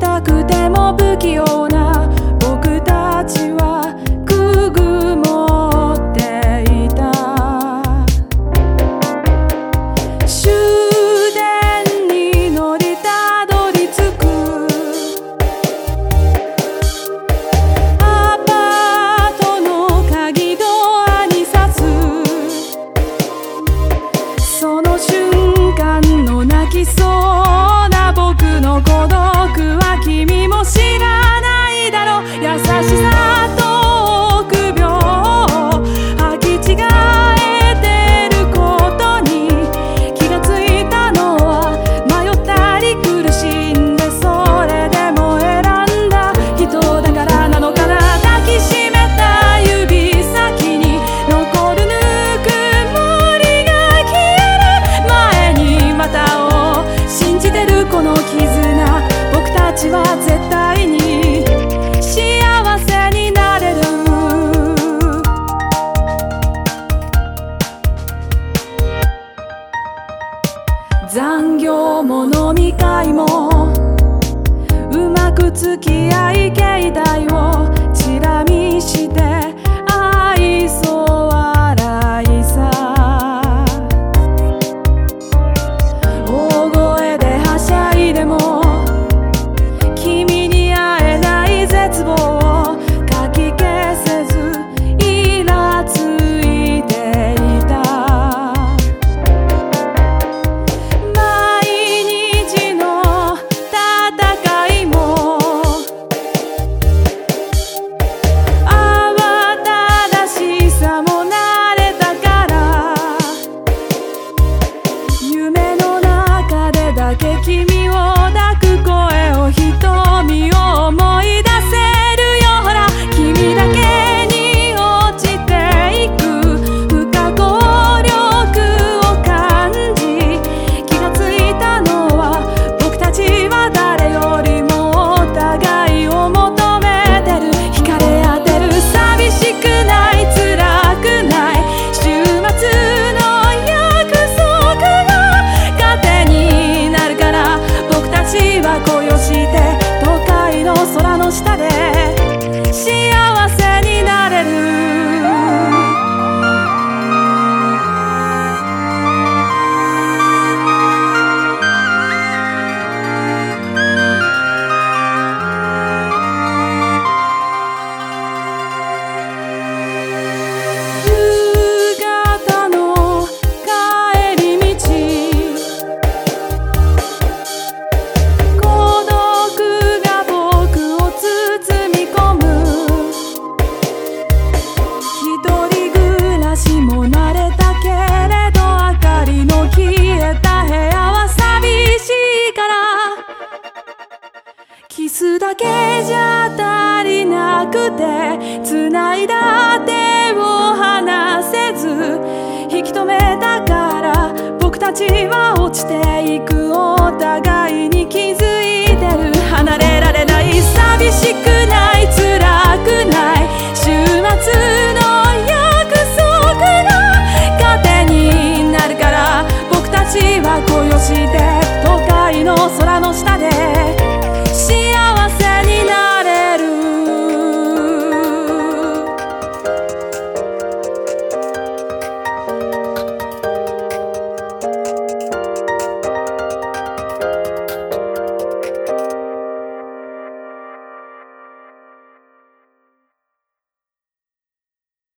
たくても不器用な残業も飲み会もうまく付き合い携帯をチラ見ししてスだけじゃ足りなくて繋いだ手を離せず引き止めたから僕たちは落ちていく。お互いに気づいて